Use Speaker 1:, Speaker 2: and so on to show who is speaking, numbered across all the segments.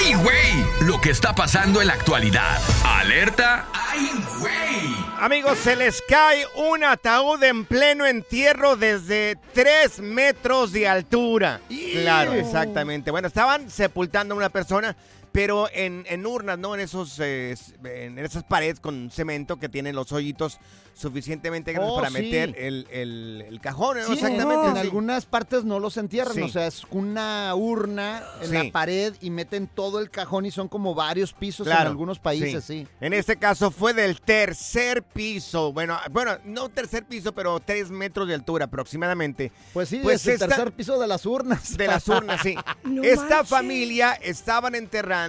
Speaker 1: ¡ay, güey! Lo que está pasando en la actualidad. Alerta, ¡ay, güey!
Speaker 2: Amigos, se les cae un ataúd en pleno entierro desde 3 metros de altura. Claro, exactamente. Bueno, estaban sepultando a una persona, pero en, en urnas, ¿no? En esos eh, en esas paredes con cemento que tienen los hoyitos suficientemente grandes
Speaker 3: Oh,
Speaker 2: para
Speaker 3: sí.
Speaker 2: meter el, el- el cajón, ¿no?
Speaker 3: Sí,
Speaker 2: Exactamente.
Speaker 3: En
Speaker 2: sí.
Speaker 3: algunas partes no los entierran,
Speaker 2: Sí.
Speaker 3: o sea, es una urna en
Speaker 2: Sí.
Speaker 3: la pared y meten todo el cajón y son como varios pisos en algunos países, sí.
Speaker 2: En este caso fue del tercer piso. Bueno, bueno, no tercer piso, pero tres metros de altura aproximadamente.
Speaker 3: Pues sí,
Speaker 2: Pues
Speaker 3: es el tercer piso de las urnas.
Speaker 2: De las urnas, sí.
Speaker 3: No
Speaker 2: Esta
Speaker 3: manches.
Speaker 2: familia estaban enterrando,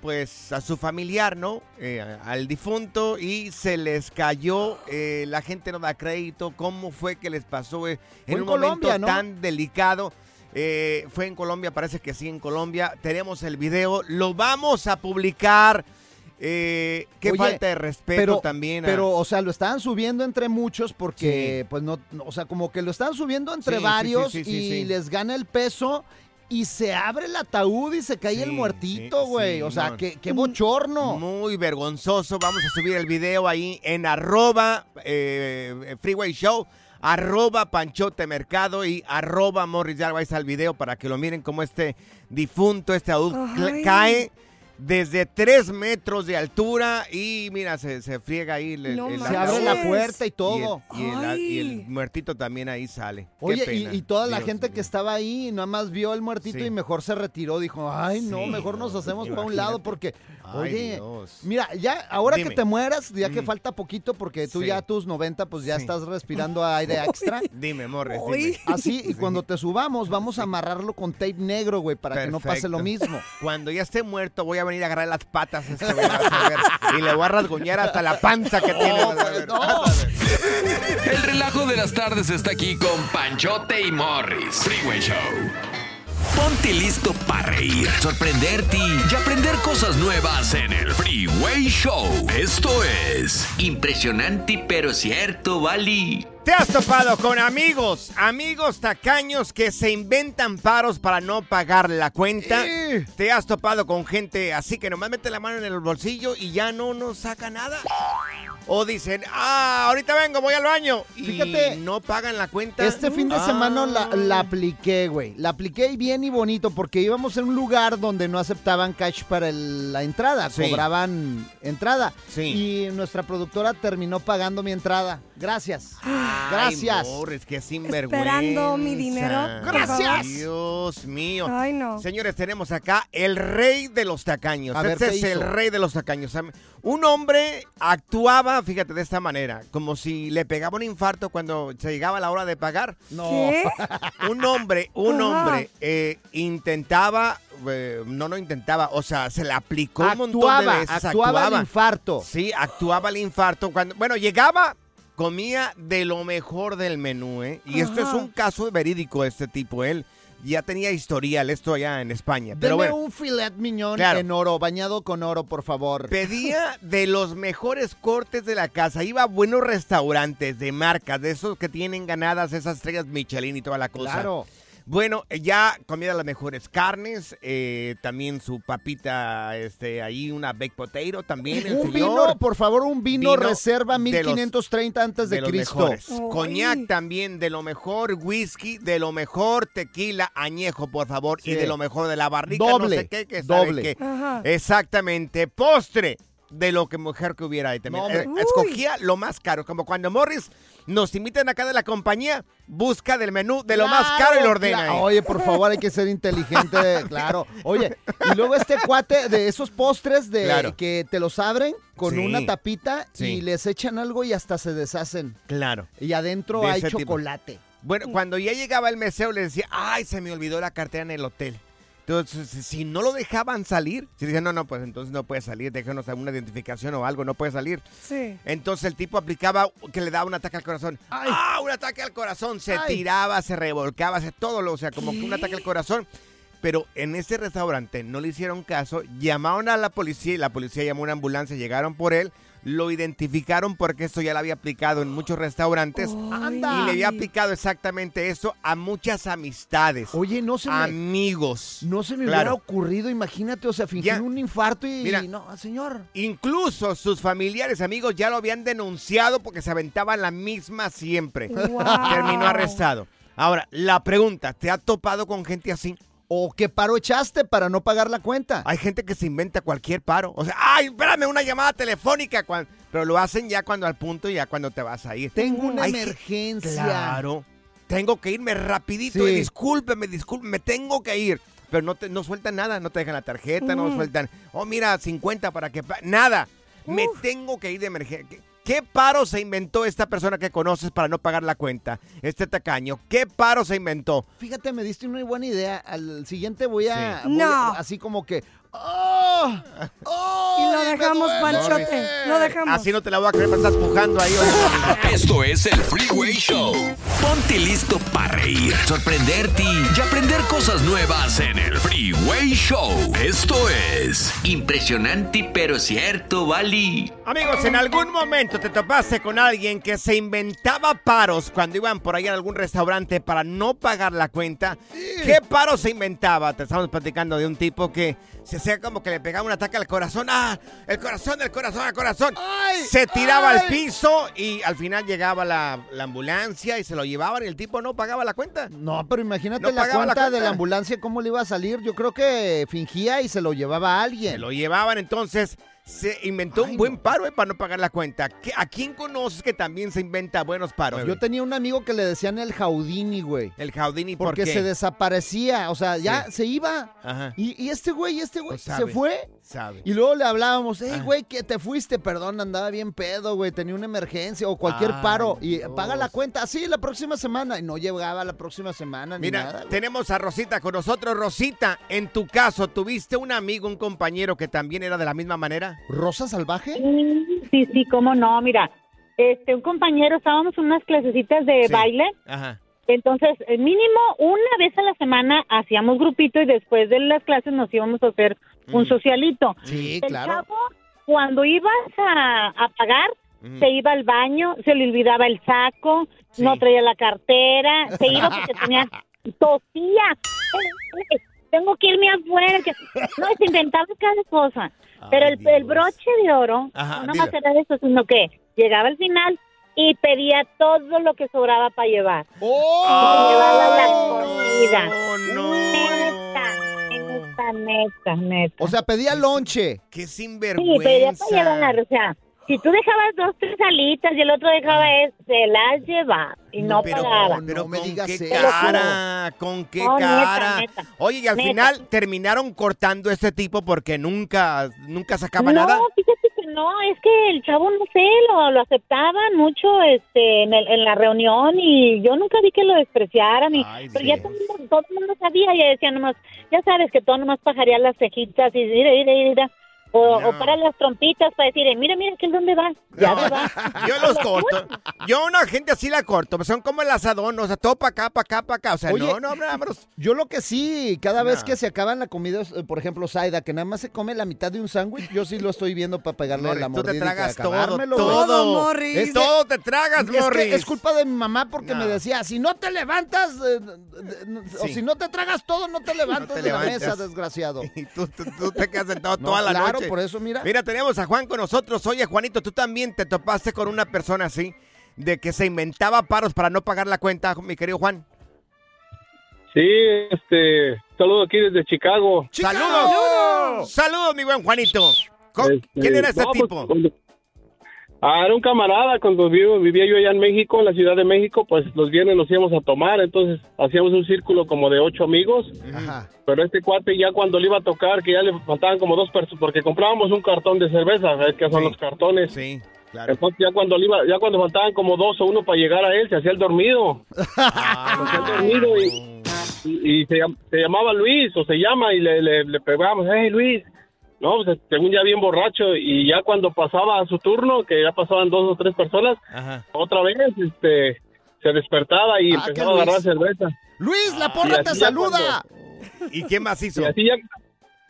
Speaker 2: pues, a su familiar, ¿no? Eh, al difunto y se les cayó. eh, la gente no da crédito. ¿Cómo fue que les pasó eh, en un
Speaker 3: Colombia,
Speaker 2: momento
Speaker 3: ¿no?
Speaker 2: tan delicado? Eh, fue en Colombia, parece que sí, en Colombia. Tenemos el video, lo vamos a publicar. Eh, qué
Speaker 3: Oye,
Speaker 2: falta de respeto
Speaker 3: pero,
Speaker 2: también. a-
Speaker 3: Pero, o sea, lo estaban subiendo entre muchos porque, pues no, o sea, como que lo están subiendo entre
Speaker 2: Sí,
Speaker 3: varios
Speaker 2: sí,
Speaker 3: y les gana el peso y se abre el ataúd y se cae el muertito, güey. o sea,
Speaker 2: no.
Speaker 3: qué, qué bochorno.
Speaker 2: Muy vergonzoso. Vamos a subir el video ahí en arroba eh, Freeway Show, arroba Panchote Mercado y arroba Morris Ya vais al video para que lo miren como este difunto, este adulto
Speaker 3: Ay.
Speaker 2: cae desde tres metros de altura y mira, se, se friega ahí. el-
Speaker 3: No
Speaker 2: el
Speaker 3: Se abre la puerta y todo.
Speaker 2: Y el, y el- y el muertito también ahí sale.
Speaker 3: Oye, y,
Speaker 2: pena.
Speaker 3: y toda la
Speaker 2: Dios
Speaker 3: gente que estaba ahí nada más vio el muertito
Speaker 2: Sí.
Speaker 3: y mejor se retiró. Dijo, ay, no,
Speaker 2: Sí,
Speaker 3: mejor nos hacemos para un lado porque,
Speaker 2: Ay,
Speaker 3: oye,
Speaker 2: Dios.
Speaker 3: mira, ya ahora
Speaker 2: Dime.
Speaker 3: que te mueras, ya que
Speaker 2: Mm.
Speaker 3: falta poquito porque tú
Speaker 2: Sí.
Speaker 3: ya a tus 90, pues ya
Speaker 2: Sí.
Speaker 3: estás respirando aire extra.
Speaker 2: Dime, dime.
Speaker 3: Así, y cuando te subamos, vamos a amarrarlo con tape negro, güey, para que no pase lo mismo.
Speaker 2: Cuando ya esté muerto, voy a venir a agarrar las patas a este güey, vas a ver, y le voy a rasguñar hasta la panza que tiene. vas a ver.
Speaker 1: El relajo de las tardes está aquí con Panchote y Morris. Freeway Show. Ponte listo para reír, sorprenderte y aprender cosas nuevas en el Freeway Show. Esto es impresionante pero cierto, Bali.
Speaker 2: Te has topado con amigos, amigos tacaños que se inventan paros para no pagar la cuenta. Te has topado con gente así que nomás mete la mano en el bolsillo y ya no nos saca nada. O dicen, ah, ahorita vengo, voy al baño. Y
Speaker 3: Fíjate,
Speaker 2: no pagan la cuenta.
Speaker 3: Este fin de
Speaker 2: Ah.
Speaker 3: semana la, la apliqué, güey. La apliqué bien y bonito porque íbamos en un lugar donde no aceptaban cash para el- la entrada,
Speaker 2: Sí.
Speaker 3: cobraban entrada.
Speaker 2: Sí.
Speaker 3: Y nuestra productora terminó pagando mi entrada. Gracias.
Speaker 2: Ay,
Speaker 3: Gracias.
Speaker 2: Morris, qué sinvergüenza.
Speaker 4: Esperando mi dinero,
Speaker 3: Gracias.
Speaker 2: Dios mío.
Speaker 4: Ay, no.
Speaker 2: Señores, tenemos acá el rey de los tacaños.
Speaker 3: A ver,
Speaker 2: este
Speaker 3: ¿qué
Speaker 2: es el rey de los tacaños. Un hombre actuaba, fíjate, de esta manera, como si le pegaba un infarto cuando se llegaba la hora de pagar.
Speaker 3: No.
Speaker 4: ¿Qué?
Speaker 2: Un hombre, un
Speaker 4: Ajá.
Speaker 2: hombre eh, intentaba, eh, no, no intentaba, o sea, se le aplicó un montón de
Speaker 3: Actuaba,
Speaker 2: veces.
Speaker 3: actuaba el infarto.
Speaker 2: Sí, actuaba el infarto. Cuando, bueno, llegaba, comía de lo mejor del menú, ¿eh? Y esto es un caso verídico de este tipo. Él ya tenía historial, esto allá en España. Pero
Speaker 3: Deme
Speaker 2: bueno,
Speaker 3: un filet miñón
Speaker 2: Claro.
Speaker 3: en oro, bañado con oro, por favor.
Speaker 2: pedía de los mejores cortes de la casa. Iba a buenos restaurantes de marcas, de esos que tienen ganadas esas estrellas Michelin y toda la cosa.
Speaker 3: Claro.
Speaker 2: Bueno, eh, ya comía las mejores carnes, eh, también su papita, este, ahí una baked potato también, el
Speaker 3: Un
Speaker 2: señor.
Speaker 3: vino, por favor, un vino,
Speaker 2: Vino
Speaker 3: reserva
Speaker 2: de los-
Speaker 3: 1530 antes de,
Speaker 2: de los
Speaker 3: Cristo.
Speaker 4: Ay.
Speaker 2: Coñac también, de lo mejor whisky, de lo mejor tequila añejo, por favor, y de lo mejor de la barrica,
Speaker 3: Doble,
Speaker 2: no sé qué, que
Speaker 3: doble.
Speaker 2: qué. Exactamente, postre de lo que mujer que hubiera ahí también. Eh, escogía lo más caro, como cuando Morris nos invitan acá de la compañía, busca del menú de lo más caro y lo ordena.
Speaker 3: claro. Oye, por favor, hay que ser inteligente, claro. Oye, y luego este cuate de esos postres de
Speaker 2: Claro.
Speaker 3: que te los abren con
Speaker 2: Sí.
Speaker 3: una tapita
Speaker 2: Sí.
Speaker 3: y les echan algo y hasta se deshacen.
Speaker 2: Claro.
Speaker 3: Y adentro
Speaker 2: De
Speaker 3: hay
Speaker 2: tipo.
Speaker 3: chocolate.
Speaker 2: Bueno, cuando ya llegaba el mesero le decía, ay, se me olvidó la cartera en el hotel. Entonces, si no lo dejaban salir, si decían, no, no, pues entonces no puede salir, déjanos alguna identificación o algo, no puede salir.
Speaker 4: Sí.
Speaker 2: Entonces el tipo aplicaba que le daba un ataque al corazón.
Speaker 3: Ay.
Speaker 2: ¡Ah, un ataque al corazón! Se
Speaker 3: Ay.
Speaker 2: tiraba, se revolcaba, se todo lo, o sea, como que un ataque al corazón. Pero en ese restaurante no le hicieron caso, llamaron a la policía y la policía llamó a una ambulancia, llegaron por él, lo identificaron porque esto ya lo había aplicado en muchos restaurantes
Speaker 3: Anda.
Speaker 2: y le había aplicado exactamente eso a muchas amistades,
Speaker 3: Oye, no se me,
Speaker 2: amigos.
Speaker 3: no se me
Speaker 2: Claro.
Speaker 3: hubiera ocurrido, imagínate, o sea, fingir
Speaker 2: Ya.
Speaker 3: un infarto y
Speaker 2: Mira.
Speaker 3: no, señor.
Speaker 2: Incluso sus familiares, amigos, ya lo habían denunciado porque se aventaban la misma siempre.
Speaker 4: Wow.
Speaker 2: Terminó arrestado. Ahora, la pregunta, ¿te ha topado con gente así?
Speaker 3: ¿O qué paro echaste para no pagar la cuenta?
Speaker 2: Hay gente que se inventa cualquier paro. O sea, ay, espérame, una llamada telefónica. cuan- Pero lo hacen ya cuando al punto y ya cuando te vas a ir.
Speaker 3: Tengo una
Speaker 2: Hay
Speaker 3: emergencia.
Speaker 2: Claro. Tengo que irme rapidito.
Speaker 3: Sí.
Speaker 2: y discúlpeme, discúlpeme, me tengo que ir. Pero no, te, no sueltan nada, no te dejan la tarjeta, no
Speaker 4: Mm.
Speaker 2: sueltan, oh, mira, 50 para que... pa-". Nada. Me tengo que ir de emergencia. ¿Qué- ¿Qué paro se inventó esta persona que conoces para no pagar la cuenta? Este tacaño. ¿Qué paro se inventó?
Speaker 3: Fíjate, me diste una buena idea. Al siguiente voy a.
Speaker 4: Sí.
Speaker 3: voy a-
Speaker 4: No.
Speaker 3: así como que. ¡Oh! ¡Oh!
Speaker 4: Y lo dejamos! Panchote. Lo dejamos.
Speaker 2: Así no te la voy a creer, me estás pujando ahí. oye.
Speaker 1: Esto es el Freeway Show. Ponte listo para reír, sorprenderte y aprender cosas nuevas en el Freeway Show. Esto es impresionante pero cierto, Bali.
Speaker 2: Amigos, en algún momento te topaste con alguien que se inventaba paros cuando iban por ahí en algún restaurante para no pagar la cuenta. ¿Qué paro se inventaba? Te estamos platicando de un tipo que se hacía como que le pegaba un ataque al corazón. ¡Ah! El corazón, el corazón, el corazón.
Speaker 3: ¡Ay!
Speaker 2: se tiraba
Speaker 3: ¡Ay!
Speaker 2: al piso y al final llegaba la, la ambulancia y se lo llevaban y el tipo no pagaba la cuenta.
Speaker 3: No, pero imagínate
Speaker 2: No
Speaker 3: la,
Speaker 2: pagaba la
Speaker 3: cuenta de
Speaker 2: cuenta.
Speaker 3: la ambulancia, cómo le iba a salir. Yo creo que fingía y se lo llevaba a alguien.
Speaker 2: Se lo llevaban entonces. Se inventó
Speaker 3: Ay,
Speaker 2: un buen
Speaker 3: no.
Speaker 2: paro eh, para no pagar la cuenta. ¿Qué- ¿A quién conoces que también se inventa buenos paros?
Speaker 3: Yo tenía un amigo que le decían el Jaudini, güey.
Speaker 2: El Jaudini, ¿por
Speaker 3: Porque
Speaker 2: qué?
Speaker 3: se desaparecía, o sea, ya
Speaker 2: Sí.
Speaker 3: se iba.
Speaker 2: Ajá.
Speaker 3: Y, y este güey, este güey,
Speaker 2: Pues
Speaker 3: se fue.
Speaker 2: Sabe.
Speaker 3: Y luego le hablábamos, hey,
Speaker 2: Ah.
Speaker 3: güey, que te fuiste, perdón, andaba bien pedo, güey, tenía una emergencia o cualquier
Speaker 2: Ay,
Speaker 3: paro. Y paga la cuenta, así, la próxima semana. Y no llegaba la próxima semana ni
Speaker 2: Mira,
Speaker 3: nada. güey.
Speaker 2: tenemos a Rosita con nosotros. Rosita, en tu caso, ¿tuviste un amigo, un compañero que también era de la misma manera?
Speaker 3: ¿Rosa salvaje?
Speaker 5: Sí, sí, cómo no, mira, este, un compañero, estábamos en unas clasecitas de
Speaker 2: Sí.
Speaker 5: baile,
Speaker 2: Ajá.
Speaker 5: entonces eh, mínimo una vez a la semana hacíamos grupito y después de las clases nos íbamos a hacer un
Speaker 2: Mm.
Speaker 5: socialito.
Speaker 3: Sí,
Speaker 5: El
Speaker 3: claro.
Speaker 5: chavo, cuando ibas a, a pagar,
Speaker 2: Mm.
Speaker 5: se iba al baño, se le olvidaba el saco,
Speaker 2: Sí.
Speaker 5: no traía la cartera, se iba porque tenía tosía. Tengo que irme afuera. Que... No, se inventaba cada cosa. Pero el, el broche de oro,
Speaker 2: Ajá,
Speaker 5: no más era de eso, sino que llegaba al final y pedía todo lo que sobraba para llevar.
Speaker 3: ¡Oh!
Speaker 5: Llevaba la comida.
Speaker 2: no.
Speaker 5: Neta, neta, neta, neta.
Speaker 3: O sea, pedía lonche.
Speaker 2: Qué
Speaker 5: Sí,
Speaker 2: sinvergüenza.
Speaker 5: pedía para llevar, o sea, si tú dejabas dos, tres alitas y el otro dejaba es, se las llevaba y no,
Speaker 2: pero,
Speaker 5: pagaba.
Speaker 2: pero
Speaker 3: No me
Speaker 2: con
Speaker 3: digas
Speaker 2: qué
Speaker 3: eso.
Speaker 2: cara, con qué
Speaker 5: No,
Speaker 2: cara.
Speaker 5: neta,
Speaker 2: Oye, y al
Speaker 5: neta.
Speaker 2: final terminaron cortando este tipo porque nunca, nunca sacaba
Speaker 5: no,
Speaker 2: nada.
Speaker 5: fíjate que no, es que el chavo, no sé, lo, lo aceptaban mucho este, en, el- en la reunión y yo nunca vi que lo despreciaran. Y,
Speaker 2: Ay,
Speaker 5: pero ya todo, el mundo- todo el mundo sabía, ya decía nomás, ya sabes que todo nomás pajaría las cejitas y mira, mira, mira. O,
Speaker 2: No.
Speaker 5: o para las trompitas para decir, mira, mira, que dónde va. Ya
Speaker 2: No,
Speaker 5: va.
Speaker 2: Yo los corto. Yo a una gente así la corto. Son como el asadón, o sea, todo para acá, para acá, para acá. O sea,
Speaker 3: Oye,
Speaker 2: no, no, vámonos.
Speaker 3: Yo lo que sí, cada vez que se acaban la comida, eh, por ejemplo, Saida, que nada más se come la mitad de un sándwich, yo sí lo estoy viendo para pegarle
Speaker 2: Morris,
Speaker 3: la
Speaker 2: tú te
Speaker 3: mordida
Speaker 2: tragas todo, todo.
Speaker 4: Morris.
Speaker 3: Es
Speaker 2: Todo te tragas,
Speaker 3: Es que
Speaker 2: Morris.
Speaker 3: es culpa de mi mamá porque
Speaker 2: No.
Speaker 3: me decía, si no te levantas, eh, o si no te tragas todo, no te levantas
Speaker 2: te
Speaker 3: de la mesa, desgraciado.
Speaker 2: Y tú, tú- tú te quedas sentado
Speaker 3: No,
Speaker 2: toda la
Speaker 3: claro,
Speaker 2: noche.
Speaker 3: Por eso, mira.
Speaker 2: Mira, tenemos a Juan con nosotros. Oye, Juanito, tú también te topaste con una persona así, de que se inventaba paros para no pagar la cuenta, mi querido Juan.
Speaker 6: Sí, este, saludo aquí desde Chicago.
Speaker 2: ¡Saludos! ¡Saludos, mi buen Juanito! Co-
Speaker 6: Este,
Speaker 2: ¿Quién era ese
Speaker 6: no, pues,
Speaker 2: tipo?
Speaker 6: cuando- ah, era un camarada, cuando vivo- vivía yo allá en México, en la Ciudad de México, pues los viernes nos íbamos a tomar, entonces hacíamos un círculo como de ocho amigos,
Speaker 3: Ajá.
Speaker 6: pero este cuate ya cuando le iba a tocar, que ya le faltaban como dos personas, porque comprábamos un cartón de cerveza, ¿sabes qué son
Speaker 2: Sí.
Speaker 6: los cartones?
Speaker 2: Sí, claro.
Speaker 6: Entonces ya cuando, le iba, ya cuando faltaban como dos o uno para llegar a él, se hacía el dormido. Se hacía el dormido y, y- y se, llam- se llamaba Luis o se llama y le, le, le pegamos, hey Luis. No, pues según ya bien borracho y ya cuando pasaba su turno, que ya pasaban dos o tres personas,
Speaker 2: Ajá.
Speaker 6: otra vez este se despertaba y
Speaker 3: Ah,
Speaker 6: empezaba a agarrar
Speaker 3: Luis.
Speaker 6: cerveza.
Speaker 3: Luis, la porra te saluda.
Speaker 2: ¿Y quién más hizo?
Speaker 6: Y así ya,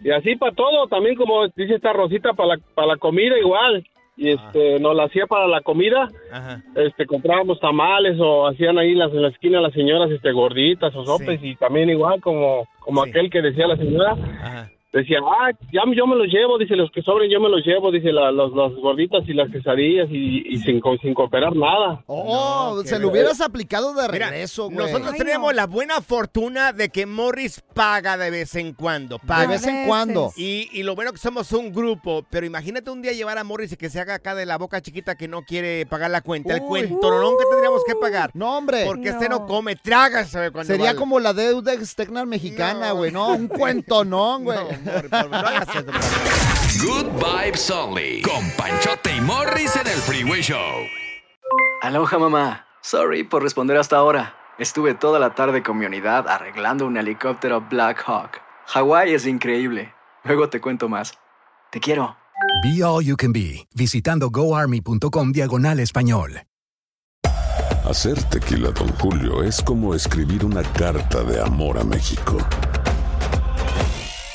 Speaker 6: y así para todo, también como dice esta Rosita, para la, para la comida igual. Y este, nos la hacía para la comida,
Speaker 2: Ajá.
Speaker 6: este, comprábamos tamales o hacían ahí las, en la esquina las señoras este, gorditas o sopes y también igual como, como
Speaker 2: Sí.
Speaker 6: aquel que decía la señora,
Speaker 2: Ajá.
Speaker 6: Decía, ah, ya yo me los llevo, dice, los que sobren yo me los llevo, dice, la, los, las gorditas y las quesadillas y, y sin, co- sin cooperar nada.
Speaker 3: Oh,
Speaker 2: No,
Speaker 3: se lo hubieras aplicado de
Speaker 2: Mira,
Speaker 3: regreso, güey.
Speaker 2: nosotros
Speaker 4: Ay,
Speaker 2: tenemos
Speaker 4: no.
Speaker 2: la buena fortuna de que Morris paga de vez en cuando.
Speaker 3: De
Speaker 2: Paga.
Speaker 3: vez en cuando.
Speaker 2: Y, y lo bueno que somos un grupo, pero imagínate un día llevar a Morris y que se haga acá de la boca chiquita que no quiere pagar la cuenta. El
Speaker 3: Uy.
Speaker 2: cuentorón que tendríamos que pagar.
Speaker 3: No, hombre.
Speaker 2: Porque este
Speaker 4: No.
Speaker 2: no come, traga, ¿sabe? Cuando
Speaker 3: Sería como la deuda externa mexicana,
Speaker 2: No.
Speaker 3: güey. No, un cuento, no, güey.
Speaker 2: No, Morris, por favor, no hagas eso, por favor.
Speaker 1: Good Vibes Only. Con Panchote y Morris en el Freeway Show.
Speaker 7: Aloha mamá. Sorry por responder hasta ahora. Estuve toda la tarde con mi unidad arreglando un helicóptero Black Hawk. Hawái es increíble. Luego te cuento más. Te quiero.
Speaker 8: Be All You Can Be, visitando goarmy.com diagonal español.
Speaker 9: Hacer tequila, Don Julio, es como escribir una carta de amor a México.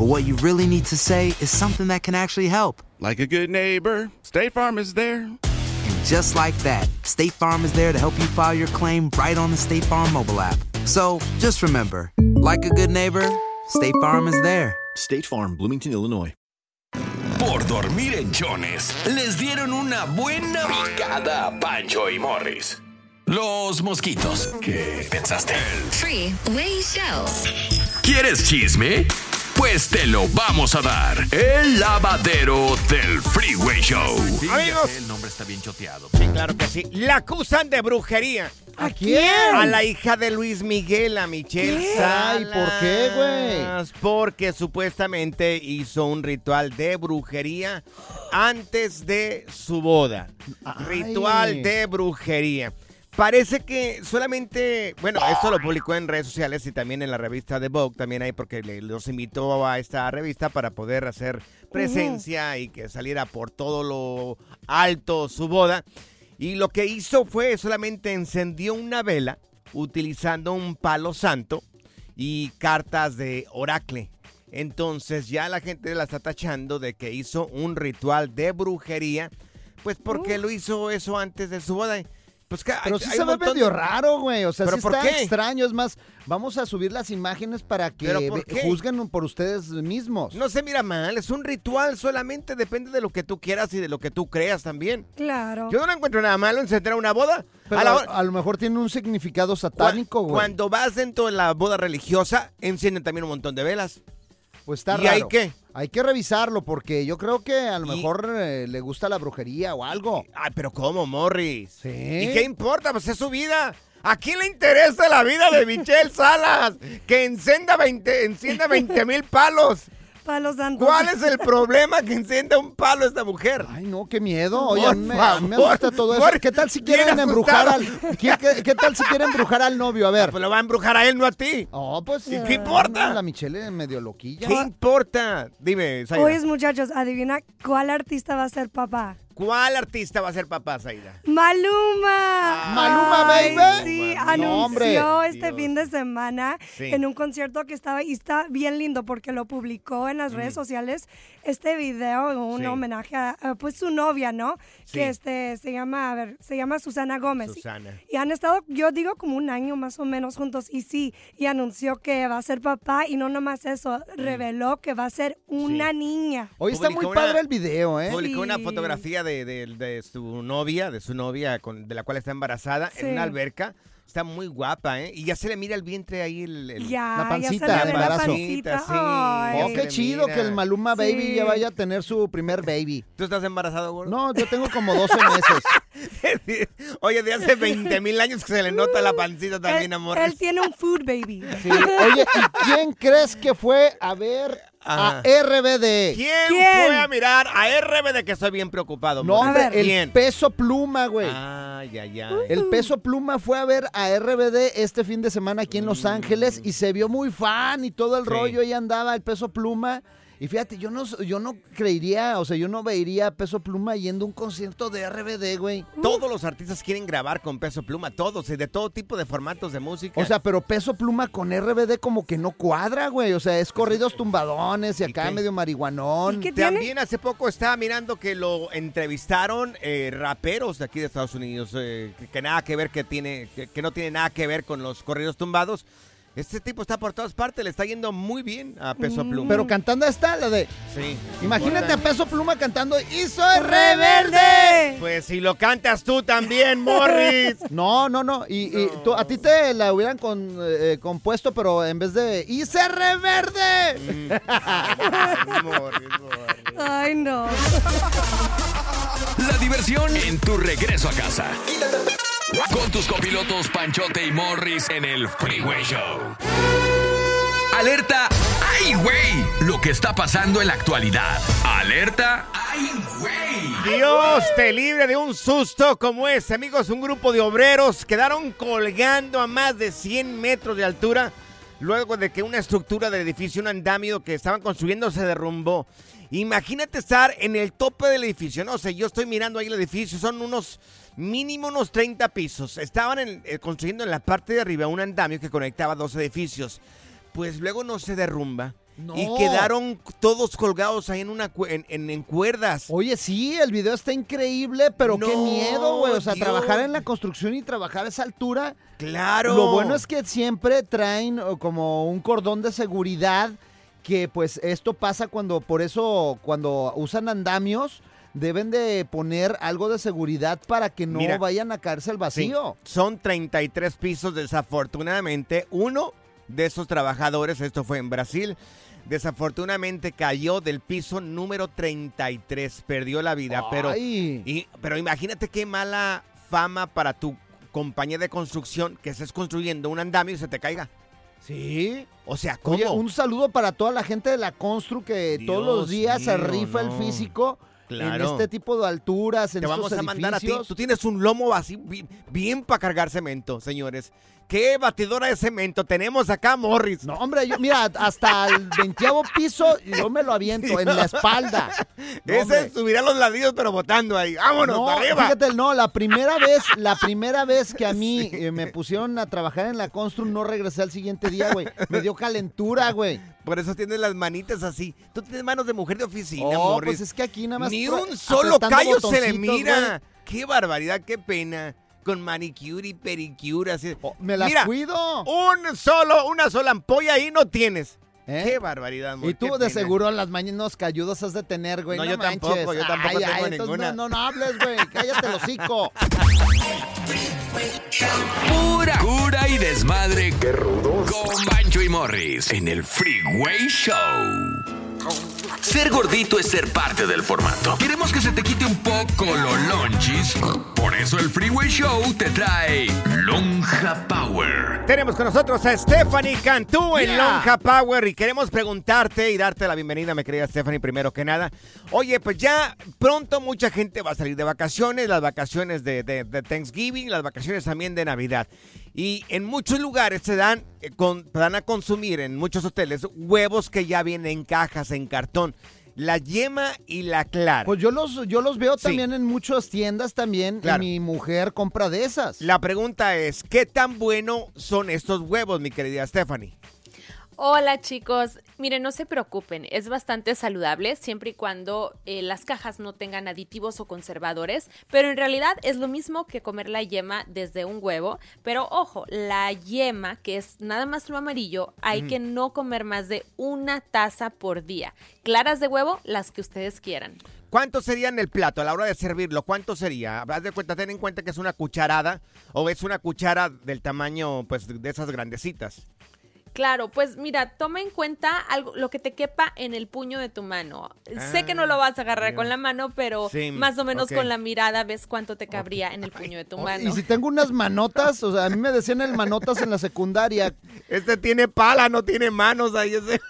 Speaker 10: but what you really need to say is something that can actually help.
Speaker 11: Like a good neighbor, State Farm is there.
Speaker 10: And just like that, State Farm is there to help you file your claim right on the State Farm mobile app. So just remember, like a good neighbor, State Farm is there.
Speaker 12: State Farm, Bloomington, Illinois.
Speaker 1: Por dormir en Jones, les dieron una buena picada a Pancho y Morris. Los mosquitos. ¿Qué pensaste?
Speaker 13: Freeway Show.
Speaker 1: ¿Quieres chisme? Pues te lo vamos a dar. El lavadero del Freeway Show.
Speaker 2: Amigos.
Speaker 1: El nombre está bien choteado.
Speaker 2: Sí, claro que sí. La acusan de brujería.
Speaker 4: ¿A quién?
Speaker 2: A la hija de Luis Miguel, a Michelle
Speaker 4: ¿Qué?
Speaker 2: Salas.
Speaker 3: Ay, ¿por qué, güey?
Speaker 2: Porque supuestamente hizo un ritual de brujería antes de su boda. Ritual de brujería. Parece que solamente, bueno, esto lo publicó en redes sociales y también en la revista de Vogue, también ahí porque le- los invitó a esta revista para poder hacer presencia y que saliera por todo lo alto su boda. Y lo que hizo fue solamente encendió una vela utilizando un palo santo y cartas de oracle. Entonces ya la gente la está tachando de que hizo un ritual de brujería, pues porque lo hizo eso antes de su boda. Pues que
Speaker 3: Pero
Speaker 2: hay-
Speaker 3: sí
Speaker 2: hay
Speaker 3: se ve
Speaker 2: montón
Speaker 3: medio
Speaker 2: de-
Speaker 3: raro, güey. O sea,
Speaker 2: ¿Pero
Speaker 3: sí
Speaker 2: por
Speaker 3: está
Speaker 2: qué?
Speaker 3: extraño. Es más, vamos a subir las imágenes para que
Speaker 2: ¿Pero por
Speaker 3: juzguen por ustedes mismos.
Speaker 2: No se mira mal, es un ritual, solamente depende de lo que tú quieras y de lo que tú creas también.
Speaker 4: Claro.
Speaker 2: Yo no encuentro nada malo en encender una boda.
Speaker 3: Pero
Speaker 2: a la
Speaker 3: lo mejor tiene un significado satánico, güey.
Speaker 2: Cuando vas dentro de la boda religiosa, encienden también un montón de velas.
Speaker 3: Pues está
Speaker 2: ¿Y hay
Speaker 3: raro.
Speaker 2: qué?
Speaker 3: Hay que revisarlo porque yo creo que a lo mejor eh, le gusta la brujería o algo.
Speaker 2: Ay, pero ¿cómo, Morris?
Speaker 3: Sí.
Speaker 2: ¿Y qué importa? Pues es su vida. ¿A quién le interesa la vida de Michelle Salas? Que encienda 20 encienda 20 mil palos.
Speaker 4: Palos.
Speaker 2: ¿Cuál es el problema que encienda un palo esta mujer?
Speaker 3: Ay, no, qué miedo. Oye,
Speaker 2: Por
Speaker 3: a mí me, a mí me
Speaker 2: favor,
Speaker 3: asusta todo eso. ¿Qué tal si quieren embrujar al... ¿Qué, qué- qué tal si quieren embrujar al novio? A ver.
Speaker 2: Pues lo va a embrujar a él, no a ti.
Speaker 3: Oh, pues...
Speaker 2: ¿Y qué importa?
Speaker 3: La Michelle es medio loquilla.
Speaker 2: ¿Qué importa? Dime, Zaira.
Speaker 4: Oye, muchachos, adivina cuál artista va a ser papá.
Speaker 2: ¿Cuál artista va a ser papá, Zaira?
Speaker 4: Maluma.
Speaker 3: Maluma,
Speaker 4: Ay,
Speaker 3: baby.
Speaker 4: Sí,
Speaker 3: No,
Speaker 4: anunció
Speaker 3: hombre.
Speaker 4: este
Speaker 2: Dios.
Speaker 4: fin de semana
Speaker 2: Sí.
Speaker 4: en un concierto que estaba y está bien lindo porque lo publicó en las redes sociales este video, un
Speaker 2: Sí.
Speaker 4: homenaje a, pues su novia, ¿no?
Speaker 2: Sí.
Speaker 4: Que este se llama, a ver, se llama Susana Gómez.
Speaker 2: Susana.
Speaker 4: Y han estado, yo digo, como un año más o menos juntos. Y sí, y anunció que va a ser papá. Y no nomás eso, reveló que va a ser una niña.
Speaker 3: Hoy está muy
Speaker 2: una-
Speaker 3: padre el video, ¿eh?
Speaker 2: Publicó una fotografía de, de- de su novia, de su novia con, de la cual está embarazada,
Speaker 4: Sí.
Speaker 2: en una alberca. Está muy guapa, ¿eh? Y ya se le mira el vientre ahí. El, el-
Speaker 4: Ya,
Speaker 3: La
Speaker 4: ya
Speaker 3: pancita,
Speaker 4: se le
Speaker 3: el
Speaker 4: ve la
Speaker 3: embarazo.
Speaker 4: pancita.
Speaker 2: Sí.
Speaker 4: Ay.
Speaker 3: Oh,
Speaker 2: se
Speaker 3: qué chido
Speaker 2: mira.
Speaker 3: que el Maluma Baby
Speaker 4: Sí.
Speaker 3: ya vaya a tener su primer baby.
Speaker 2: ¿Tú estás embarazado, gordo?
Speaker 3: No, yo tengo como 12 meses.
Speaker 2: Oye, de hace 20 mil años que se le nota la pancita también, amor.
Speaker 4: él tiene un food baby.
Speaker 3: Sí. Oye, ¿y quién crees que fue a ver a
Speaker 2: Ajá.
Speaker 3: RBD?
Speaker 2: ¿Quién,
Speaker 4: ¿Quién?
Speaker 2: fue a mirar a RBD que estoy bien preocupado?
Speaker 3: No, hombre,
Speaker 4: ver.
Speaker 3: el
Speaker 2: ¿Quién?
Speaker 3: peso pluma, güey.
Speaker 2: Ay, ay, ay.
Speaker 3: El peso pluma fue a ver a RBD este fin de semana aquí en Los Ángeles y se vio muy fan y todo el.
Speaker 2: Sí.
Speaker 3: rollo. Ahí andaba el peso pluma. Y fíjate, yo no, yo no creería, o sea, yo no vería a peso pluma yendo a un concierto de RBD, güey.
Speaker 2: Todos los artistas quieren grabar con peso pluma, todos, y de todo tipo de formatos de música.
Speaker 3: O sea, pero peso pluma con RBD como que no cuadra, güey. O sea, es corridos tumbadones y acá medio marihuanón.
Speaker 4: ¿Y qué tiene?
Speaker 2: También hace poco estaba mirando que lo entrevistaron eh, raperos de aquí de Estados Unidos, eh, que, que nada que ver, que, tiene, que, que no tiene nada que ver con los corridos tumbados. Este tipo está por todas partes, le está yendo muy bien a Peso. Pluma.
Speaker 3: Pero cantando está la de.
Speaker 2: sí.
Speaker 3: Imagínate a peso pluma cantando y soy
Speaker 4: ¡Reverde!
Speaker 2: Pues si lo cantas tú también, Morris.
Speaker 3: No, no, no. Y, y tú- a ti te la hubieran con- eh, compuesto, pero en vez de y se reverde.
Speaker 2: Ay, Morris, Morris.
Speaker 4: Ay, no.
Speaker 1: La diversión en tu regreso a casa. Con tus copilotos Panchote y Morris en el Freeway Show. Alerta. ¡Ay, güey! Lo que está pasando en la actualidad. Alerta. ¡Ay, güey!
Speaker 2: Dios te libre de un susto como este, amigos. Un grupo de obreros quedaron colgando a más de 100 metros de altura luego de que una estructura del edificio, un andamio que estaban construyendo, se derrumbó. Imagínate estar en el tope del edificio. No sé, yo estoy mirando ahí el edificio, son unos mínimo unos 30 pisos. Estaban en- eh, construyendo en la parte de arriba un andamio que conectaba dos edificios. Pues luego no se derrumba.
Speaker 3: No.
Speaker 2: Y quedaron todos colgados ahí en, una, en, en- en cuerdas.
Speaker 3: Oye, sí, el video está increíble, pero qué miedo, güey. O sea,
Speaker 2: Dios.
Speaker 3: trabajar en la construcción y trabajar a esa altura.
Speaker 2: Claro.
Speaker 3: Lo bueno es que siempre traen oh, como un cordón de seguridad que pues esto pasa cuando, por eso cuando usan andamios deben de poner algo de seguridad para que no
Speaker 2: Mira.
Speaker 3: vayan a caerse al
Speaker 2: Sí,
Speaker 3: vacío.
Speaker 2: son 33 pisos, desafortunadamente. Uno de esos trabajadores, esto fue en Brasil, desafortunadamente cayó del piso número 33, perdió la vida. Pero, y- pero imagínate qué mala fama para tu compañía de construcción que estés construyendo un andamio y se te caiga.
Speaker 3: Sí.
Speaker 2: O sea, ¿cómo?
Speaker 3: Oye, un saludo para toda la gente de la Constru que todos los días se rifa el
Speaker 2: no.
Speaker 3: En este tipo de alturas, en
Speaker 2: Te vamos a mandar a ti.
Speaker 3: edificios.
Speaker 2: Tú tienes un lomo así bien, para cargar cemento, señores. ¿Qué batidora de cemento tenemos acá, Morris?
Speaker 3: No, hombre, yo, mira, hasta el veintiavo piso yo me lo aviento en la espalda. No,
Speaker 2: Ese subirá los ladrillos, pero botando ahí. ¡Vámonos,
Speaker 3: No,
Speaker 2: para arriba!
Speaker 3: fíjate, no, la primera vez, la primera vez que a mí eh, me pusieron a trabajar en la Constru, no regresé al siguiente día, güey. Me dio calentura, güey.
Speaker 2: Por eso tienes las manitas así. Tú tienes manos de mujer de oficina,
Speaker 3: Oh,
Speaker 2: Morris.
Speaker 3: pues es que aquí nada más
Speaker 2: Ni un solo callo se le mira.
Speaker 3: güey.
Speaker 2: Qué barbaridad, qué pena. Con manicure y pedicure así.
Speaker 3: Oh, me las
Speaker 2: Mira,
Speaker 3: cuido.
Speaker 2: Un solo, una sola ampolla ahí no tienes.
Speaker 3: ¿Eh?
Speaker 2: Qué barbaridad, amor,
Speaker 3: Y tú de
Speaker 2: pena.
Speaker 3: seguro en las mañanas cayudas has de tener, güey.
Speaker 2: No,
Speaker 3: No,
Speaker 2: yo
Speaker 3: manches.
Speaker 2: tampoco, yo tampoco
Speaker 3: Ay,
Speaker 2: tengo
Speaker 3: ay,
Speaker 2: ninguna.
Speaker 3: No, no, no hables, güey. Cállate el hocico.
Speaker 1: Pura cura y desmadre. Qué rudos. Con Bancho y Morris en el Freeway Show. Ser gordito es ser parte del formato. Queremos que se te quite un poco lo lonchis. Por eso el Freeway Show te trae Lonja Power.
Speaker 2: Tenemos con nosotros a Stephanie Cantú en
Speaker 1: Yeah.
Speaker 2: Lonja Power y queremos preguntarte y darte la bienvenida, mi querida Stephanie, primero que nada. Oye, pues ya pronto mucha gente va a salir de vacaciones, las vacaciones de, de- de Thanksgiving, las vacaciones también de Navidad. Y en muchos lugares se dan, eh, con, dan a consumir, en muchos hoteles, huevos que ya vienen en cajas, en cartón. La yema y la clara.
Speaker 3: Pues yo los, yo los veo
Speaker 2: Sí.
Speaker 3: también en muchas tiendas también.
Speaker 2: Claro.
Speaker 3: Y mi mujer compra de esas.
Speaker 2: La pregunta es, ¿qué tan bueno son estos huevos, mi querida Stephanie?
Speaker 14: Hola chicos, miren, no se preocupen, es bastante saludable siempre y cuando eh, las cajas no tengan aditivos o conservadores, pero en realidad es lo mismo que comer la yema desde un huevo, pero ojo, la yema, que es nada más lo amarillo, hay
Speaker 2: Ujú.
Speaker 14: que no comer más de una taza por día. Claras de huevo, las que ustedes quieran.
Speaker 2: ¿Cuánto sería en el plato a la hora de servirlo? ¿Cuánto sería? Haz de cuenta, ten en cuenta que es una cucharada o es una cuchara del tamaño, pues, de esas grandecitas.
Speaker 14: Claro, pues mira, toma en cuenta algo, lo que te quepa en el puño de tu mano. sé que no lo vas a agarrar con la mano, pero
Speaker 3: Sí,
Speaker 14: más o menos con la mirada ves cuánto te cabría en el puño de tu mano.
Speaker 3: Y si tengo unas manotas, o sea, a mí me decían el manotas en la secundaria.
Speaker 2: Este tiene pala, no tiene manos ahí. Ese.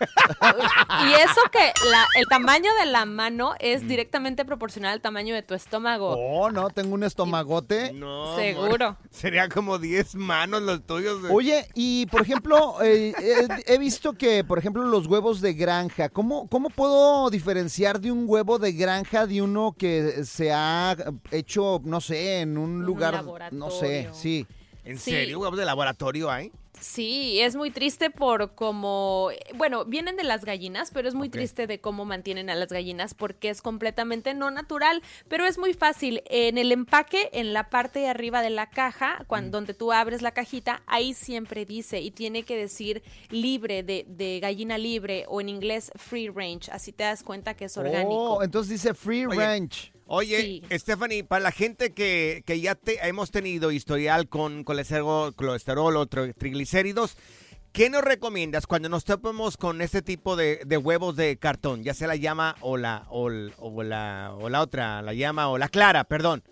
Speaker 14: Y eso que la- el tamaño de la mano es directamente proporcional al tamaño de tu estómago.
Speaker 3: Oh, no, tengo un estomagote.
Speaker 2: No,
Speaker 14: Seguro.
Speaker 2: amor. Sería como 10 manos los tuyos.
Speaker 3: Oye, y por ejemplo, eh, he, he visto que, por ejemplo, los huevos de granja, ¿cómo, ¿cómo puedo diferenciar de un huevo de granja de uno que se ha hecho, no sé, en un lugar, no sé, sí?
Speaker 2: ¿En
Speaker 14: Sí.
Speaker 2: serio? ¿Huevos de laboratorio hay?
Speaker 14: Sí, es muy triste por cómo, bueno, vienen de las gallinas, pero es muy triste de cómo mantienen a las gallinas porque es completamente no natural, pero es muy fácil. En el empaque, en la parte de arriba de la caja, cuando, donde tú abres la cajita, ahí siempre dice y tiene que decir libre de, de gallina libre o en inglés free range, así te das cuenta que es orgánico.
Speaker 3: Oh, entonces dice free
Speaker 2: Oye,
Speaker 3: range.
Speaker 2: Oye, Stephanie, para la gente que, que ya te, hemos tenido historial con colesterol, colesterol o tri- triglicéridos, ¿qué nos recomiendas cuando nos topemos con este tipo de, de huevos de cartón? Ya sea la llama o la, o, la, o la otra, la llama o la clara, perdón.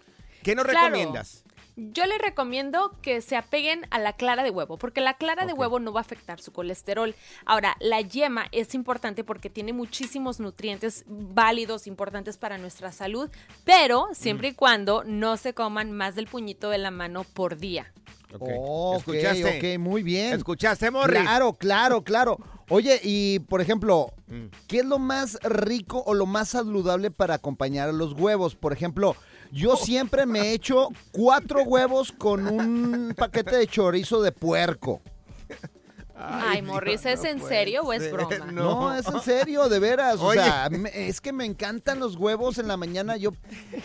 Speaker 2: ¿Qué nos
Speaker 14: Claro.
Speaker 2: recomiendas?
Speaker 14: Yo les recomiendo que se apeguen a la clara de huevo, porque la clara de huevo no va a afectar su colesterol. Ahora, la yema es importante porque tiene muchísimos nutrientes válidos, importantes para nuestra salud, pero siempre y cuando no se coman más del puñito de la mano por día.
Speaker 3: Oh, ok,
Speaker 2: ¿Escuchaste?
Speaker 3: ok, muy bien.
Speaker 2: ¿Escuchaste, Morris?
Speaker 3: Claro, claro, claro. Oye, y por ejemplo,
Speaker 2: Mm.
Speaker 3: ¿qué es lo más rico o lo más saludable para acompañar a los huevos? Por ejemplo, yo siempre me he hecho cuatro huevos con un paquete de chorizo de puerco.
Speaker 14: Ay, Morris, ¿es en serio o es broma?
Speaker 3: No, es en serio, de veras.
Speaker 2: Oye.
Speaker 3: O sea, me- es que me encantan los huevos en la mañana, yo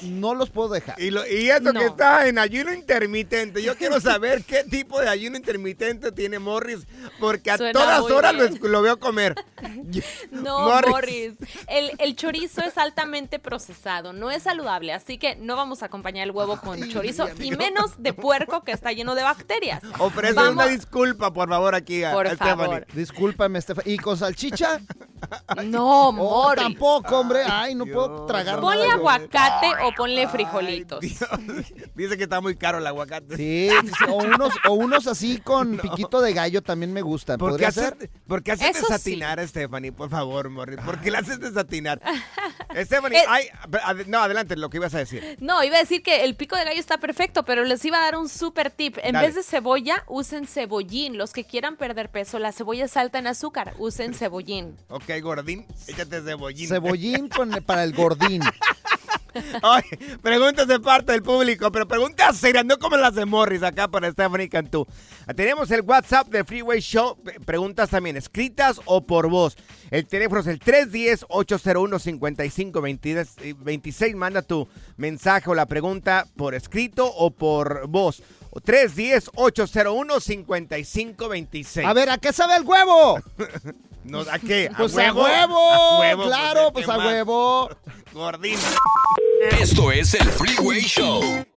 Speaker 3: no los puedo dejar.
Speaker 2: Y, lo, y eso que
Speaker 3: No.
Speaker 2: está en ayuno intermitente. Yo quiero saber qué tipo de ayuno intermitente tiene Morris, porque a
Speaker 14: Suena
Speaker 2: todas horas lo, veo comer.
Speaker 14: No,
Speaker 2: Morris.
Speaker 14: Morris. El, el chorizo es altamente procesado, no es saludable, así que no vamos a acompañar el huevo con chorizo y menos de puerco que está lleno de bacterias.
Speaker 2: Ofrece
Speaker 14: Vamos-
Speaker 2: una disculpa, por favor, aquí
Speaker 14: Por
Speaker 2: a Stephanie.
Speaker 14: favor.
Speaker 3: Discúlpame, Estefan. ¿Y con salchicha?
Speaker 14: No,
Speaker 3: Oh,
Speaker 14: Morris.
Speaker 3: tampoco, hombre. Ay, no puedo tragar
Speaker 14: Ponle
Speaker 3: nada.
Speaker 14: aguacate o ponle frijolitos.
Speaker 2: Dice que está muy caro el aguacate.
Speaker 3: Sí, sí, o unos, o unos así con piquito de gallo también me gustan.
Speaker 2: ¿Por qué
Speaker 3: ¿Podría
Speaker 2: haces,
Speaker 3: ser?
Speaker 2: por qué haces
Speaker 14: Eso
Speaker 2: desatinar a Stephanie? Por favor, Morris. ¿Por qué la haces desatinar? Stephanie,
Speaker 14: Eh.
Speaker 2: ay, ad- no, adelante, lo que ibas a decir.
Speaker 14: No, iba a decir que el pico de gallo está perfecto, pero les iba a dar un super tip. En
Speaker 2: Dale.
Speaker 14: vez de cebolla, usen cebollín. Los que quieran perder peso, la cebolla es alta en azúcar, usen cebollín.
Speaker 2: Ok, gordín, échate cebollín.
Speaker 3: Cebollín con, para el gordín.
Speaker 2: Ay, preguntas de parte del público, pero preguntas serias, no como las de Morris acá para Stephanie Cantú. Tenemos el WhatsApp de Freeway Show, pre- preguntas también escritas o por voz. El teléfono es el 310-801-5526. Manda tu mensaje o la pregunta por escrito o por voz. O 310-801-5526.
Speaker 3: A ver, ¿a qué sabe el huevo?
Speaker 2: No, ¿A qué? ¿A
Speaker 3: Pues
Speaker 2: huevo?
Speaker 3: a huevo.
Speaker 2: A huevo,
Speaker 3: claro,
Speaker 2: pues,
Speaker 3: pues
Speaker 2: ¿qué
Speaker 3: a huevo.
Speaker 2: Gordín.
Speaker 1: Esto es el Freeway Show.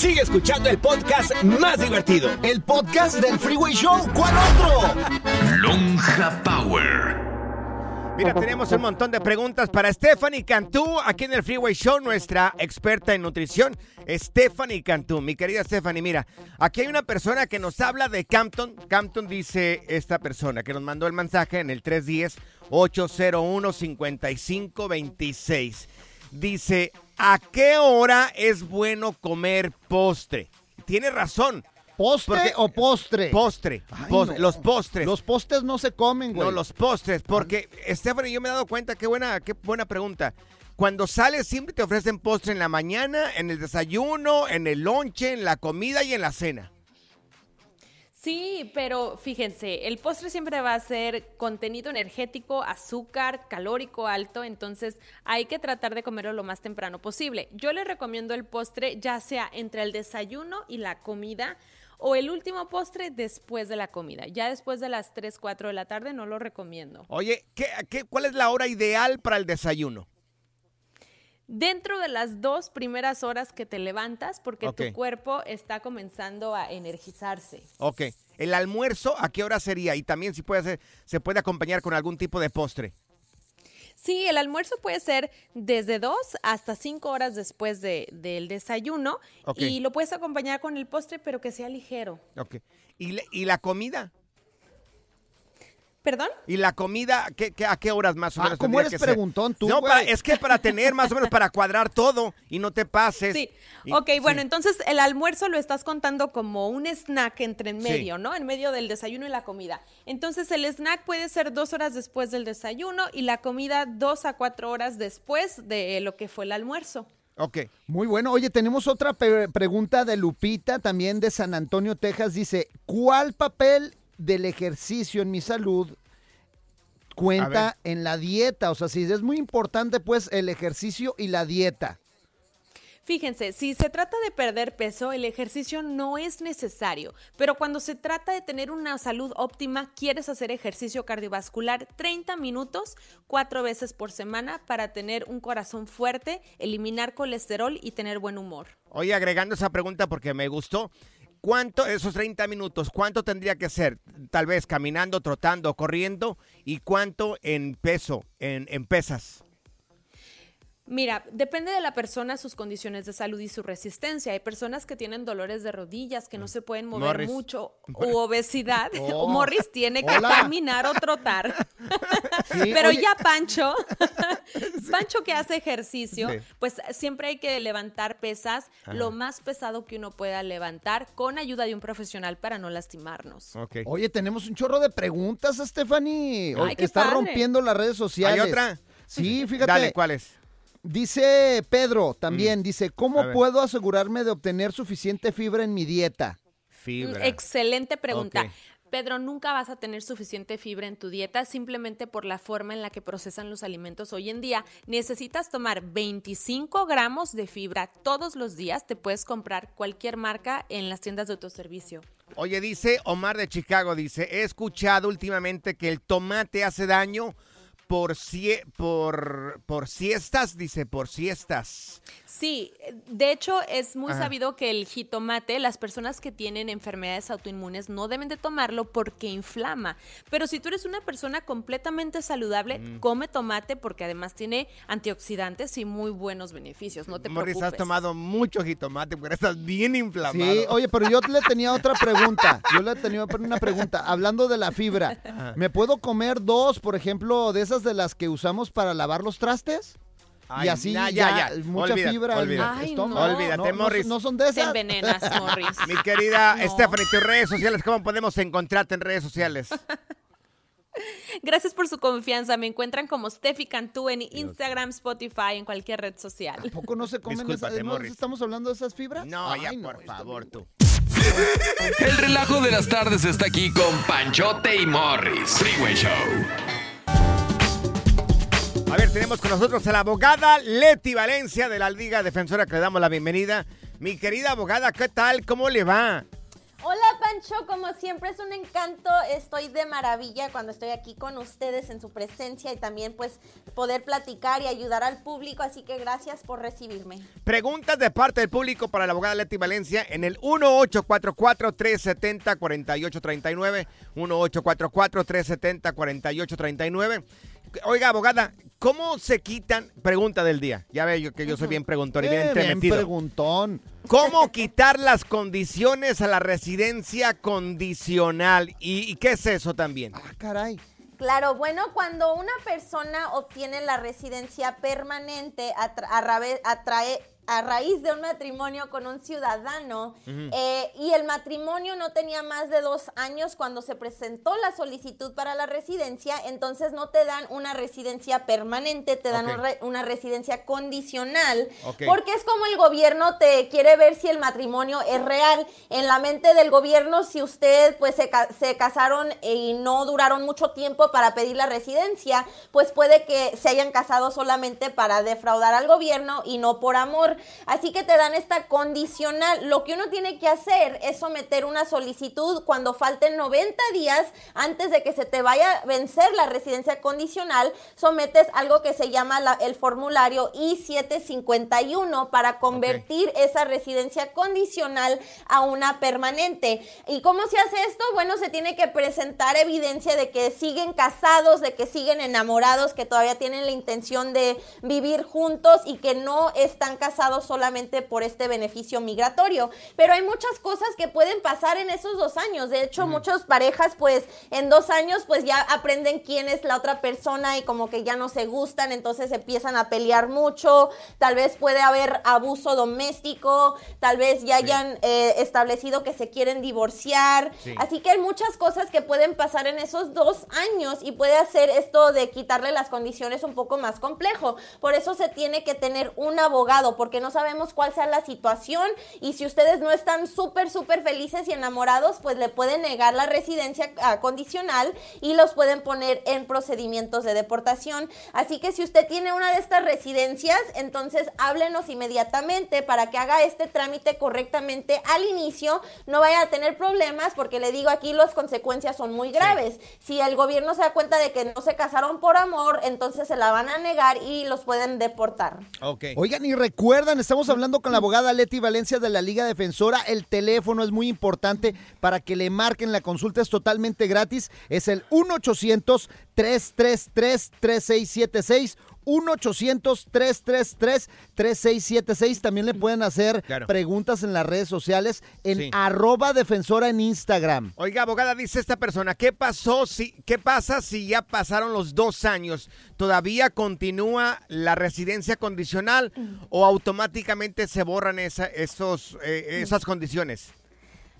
Speaker 15: Sigue escuchando el podcast más divertido.
Speaker 3: El podcast del Freeway Show. ¿Cuál otro?
Speaker 1: Lonja Power.
Speaker 2: Mira, tenemos un montón de preguntas para Stephanie Cantú, aquí en el Freeway Show, nuestra experta en nutrición, Stephanie Cantú. Mi querida Stephanie, mira, aquí hay una persona que nos habla de Campton. Campton dice esta persona que nos mandó el mensaje en el 310-801-5526. Dice, ¿a qué hora es bueno comer postre? Tiene razón.
Speaker 3: ¿Postre
Speaker 2: Porque-
Speaker 3: o postre?
Speaker 2: Postre.
Speaker 3: Ay,
Speaker 2: pos-
Speaker 3: no.
Speaker 2: Los postres.
Speaker 3: Los postres no se comen, güey.
Speaker 2: No, los postres, porque Stephanie, yo me he dado cuenta, qué buena, qué buena pregunta. Cuando sales siempre te ofrecen postre en la mañana, en el desayuno, en el lonche, en la comida y en la cena.
Speaker 14: Sí, pero fíjense, el postre siempre va a ser contenido energético, azúcar, calórico alto, entonces hay que tratar de comerlo lo más temprano posible. Yo les recomiendo el postre ya sea entre el desayuno y la comida o el último postre después de la comida. Ya después de las 3, 4 de la tarde no lo recomiendo.
Speaker 2: Oye, ¿qué, qué, cuál es la hora ideal para el desayuno?
Speaker 14: Dentro de las dos primeras horas que te levantas, porque tu cuerpo está comenzando a energizarse.
Speaker 2: Ok. ¿El almuerzo a qué hora sería? Y también si puede ser, se puede acompañar con algún tipo de postre.
Speaker 14: Sí, el almuerzo puede ser desde dos hasta cinco horas después de- del desayuno
Speaker 2: Ok.
Speaker 14: y lo puedes acompañar con el postre, pero que sea ligero.
Speaker 2: Ok. ¿Y, le- y la comida?
Speaker 14: ¿Perdón?
Speaker 2: ¿Y la comida ¿qué, qué- a qué horas más o
Speaker 3: Ah,
Speaker 2: menos?
Speaker 3: ¿cómo
Speaker 2: tendría
Speaker 3: eres
Speaker 2: que ser?
Speaker 3: preguntón tú,
Speaker 2: No, para- es que para tener más o menos, para cuadrar todo y no te pases.
Speaker 14: Sí.
Speaker 2: Y-
Speaker 14: ok, bueno, entonces el almuerzo lo estás contando como un snack entre en
Speaker 2: Sí.
Speaker 14: medio, ¿no? En medio del desayuno y la comida. Entonces el snack puede ser dos horas después del desayuno y la comida dos a cuatro horas después de lo que fue el almuerzo.
Speaker 2: Ok.
Speaker 3: Muy bueno. Oye, tenemos otra pregunta de Lupita, también de San Antonio, Texas. Dice, ¿cuál papel del ejercicio en mi salud cuenta en la dieta? O sea, si es muy importante, pues, el ejercicio y la dieta.
Speaker 14: Fíjense, si se trata de perder peso, el ejercicio no es necesario, pero cuando se trata de tener una salud óptima, quieres hacer ejercicio cardiovascular 30 minutos, cuatro veces por semana para tener un corazón fuerte, eliminar colesterol y tener buen humor.
Speaker 2: Oye, agregando esa pregunta porque me gustó. ¿Cuánto, esos 30 minutos, cuánto tendría que ser? Tal vez caminando, trotando, corriendo. ¿Y cuánto en peso, en, en pesas?
Speaker 14: Mira, depende de la persona, sus condiciones de salud y su resistencia. Hay personas que tienen dolores de rodillas, que no se pueden mover
Speaker 2: Morris.
Speaker 14: mucho, u obesidad.
Speaker 3: Oh.
Speaker 14: Morris tiene que
Speaker 3: Hola.
Speaker 14: caminar o trotar.
Speaker 3: Sí,
Speaker 14: Pero
Speaker 3: oye.
Speaker 14: ya Pancho, Pancho que hace ejercicio,
Speaker 2: Sí.
Speaker 14: pues siempre hay que levantar pesas,
Speaker 2: Ajá.
Speaker 14: lo más pesado que uno pueda levantar, con ayuda de un profesional para no lastimarnos.
Speaker 3: Oye, tenemos un chorro de preguntas, Stephanie.
Speaker 14: Ay, qué
Speaker 3: Está
Speaker 14: padre.
Speaker 3: rompiendo las redes sociales.
Speaker 2: ¿Hay otra?
Speaker 3: Sí, fíjate.
Speaker 2: Dale, ¿cuál es?
Speaker 3: Dice Pedro también, dice,
Speaker 2: A
Speaker 3: ¿cómo puedo asegurarme de obtener suficiente fibra en mi dieta?
Speaker 2: Fibra.
Speaker 14: Excelente pregunta. Pedro, nunca vas a tener suficiente fibra en tu dieta simplemente por la forma en la que procesan los alimentos hoy en día. Necesitas tomar 25 gramos de fibra todos los días. Te puedes comprar cualquier marca en las tiendas de autoservicio.
Speaker 2: Oye, dice Omar de Chicago, dice, he escuchado últimamente que el tomate hace daño por, por, por siestas, dice, por siestas.
Speaker 14: Sí, de hecho es muy
Speaker 2: Ajá.
Speaker 14: sabido que el jitomate, las personas que tienen enfermedades autoinmunes no deben de tomarlo porque inflama. Pero si tú eres una persona completamente saludable,
Speaker 2: Mm.
Speaker 14: come tomate porque además tiene antioxidantes y muy buenos beneficios. No te
Speaker 2: Morris,
Speaker 14: preocupes.
Speaker 2: has tomado mucho jitomate porque estás bien inflamado.
Speaker 3: Sí, oye, pero yo le tenía otra pregunta. Yo le tenía una pregunta. Hablando de la fibra,
Speaker 2: Ajá.
Speaker 3: ¿me puedo comer dos, por ejemplo, de esas de las que usamos para lavar los trastes?
Speaker 2: Ay,
Speaker 3: y así
Speaker 2: na-
Speaker 3: ya,
Speaker 2: ya,
Speaker 3: mucha
Speaker 2: Olvídate,
Speaker 3: fibra
Speaker 2: olvídate.
Speaker 14: Ay, no.
Speaker 2: Olvídate,
Speaker 3: No, no,
Speaker 2: Morris.
Speaker 3: No, son de
Speaker 14: Te
Speaker 3: esas.
Speaker 14: envenenas, Morris.
Speaker 2: Mi querida
Speaker 14: No.
Speaker 2: Stephanie, tus redes sociales, ¿cómo podemos encontrarte en redes sociales?
Speaker 14: Gracias por su confianza. Me encuentran como Steffi Cantú en Instagram, Spotify, en cualquier red social.
Speaker 3: ¿Poco no se comen esas? ¿No
Speaker 2: Morris.
Speaker 3: estamos hablando de esas fibras?
Speaker 2: No, ya,
Speaker 3: no,
Speaker 2: por favor, tú.
Speaker 1: El relajo de las tardes está aquí con Panchote y Morris. Freeway Show.
Speaker 2: A ver, tenemos con nosotros a la abogada Leti Valencia de la Liga Defensora, que le damos la bienvenida. Mi querida abogada, ¿qué tal? ¿Cómo le va?
Speaker 16: Hola Pancho, como siempre es un encanto, estoy de maravilla cuando estoy aquí con ustedes en su presencia y también pues poder platicar y ayudar al público, así que gracias por recibirme.
Speaker 2: Preguntas de parte del público para la abogada Leti Valencia en el 1844-370-4839. 1844-370-4839. Oiga, abogada, ¿cómo se quitan? Pregunta del día. Ya ve yo que yo soy bien preguntón y bien
Speaker 3: Eh, bien preguntón.
Speaker 2: ¿Cómo quitar las condiciones a la residencia condicional? ¿Y, y qué es eso también?
Speaker 3: Ah, caray.
Speaker 16: Claro, bueno, cuando una persona obtiene la residencia permanente a, tra- a rave- a trae- a raíz de un matrimonio con un ciudadano eh, y el matrimonio no tenía más de dos años cuando se presentó la solicitud para la residencia, entonces no te dan una residencia permanente, te dan
Speaker 17: Ok.
Speaker 16: un re- una residencia condicional, porque es como el gobierno te quiere ver si el matrimonio es real. En la mente del gobierno, si usted pues se casaron y no duraron mucho tiempo para pedir la residencia, pues puede que se hayan casado solamente para defraudar al gobierno y no por amor. Así que te dan esta condicional. Lo que uno tiene que hacer es someter una solicitud cuando falten 90 días antes de que se te vaya a vencer la residencia condicional. Sometes algo que se llama la- el formulario I-751 para convertir esa residencia condicional a una permanente. ¿Y cómo se hace esto? Bueno, se tiene que presentar evidencia de que siguen casados, de que siguen enamorados, que todavía tienen la intención de vivir juntos y que no están casados solamente por este beneficio migratorio. Pero hay muchas cosas que pueden pasar en esos dos años. De hecho, muchas parejas, pues, en dos años, pues ya aprenden quién es la otra persona y como que ya no se gustan, entonces empiezan a pelear mucho. Tal vez puede haber abuso doméstico, tal vez ya hayan eh, establecido que se quieren divorciar.
Speaker 17: Sí.
Speaker 16: Así que hay muchas cosas que pueden pasar en esos dos años y puede hacer esto de quitarle las condiciones un poco más complejo. Por eso se tiene que tener un abogado, porque porque no sabemos cuál sea la situación y si ustedes no están súper, súper felices y enamorados, pues le pueden negar la residencia condicional y los pueden poner en procedimientos de deportación. Así que si usted tiene una de estas residencias, entonces háblenos inmediatamente para que haga este trámite correctamente al inicio, no vaya a tener problemas porque le digo aquí las consecuencias son muy graves. Si el gobierno se da cuenta de que no se casaron por amor, entonces se la van a negar y los pueden deportar.
Speaker 3: Oigan, y recuerdan, estamos hablando con la abogada Leti Valencia de la Liga Defensora. El teléfono es muy importante para que le marquen la consulta, es totalmente gratis. Es el 1-800-333-3676. 1-800-333-3676. También le pueden hacer preguntas en las redes sociales en
Speaker 2: Sí.
Speaker 3: arroba defensora en Instagram.
Speaker 2: Oiga, abogada, dice esta persona, ¿qué pasó si, qué pasa si ya pasaron los dos años? ¿Todavía continúa la residencia condicional o automáticamente se borran esa, esos, eh, esas condiciones?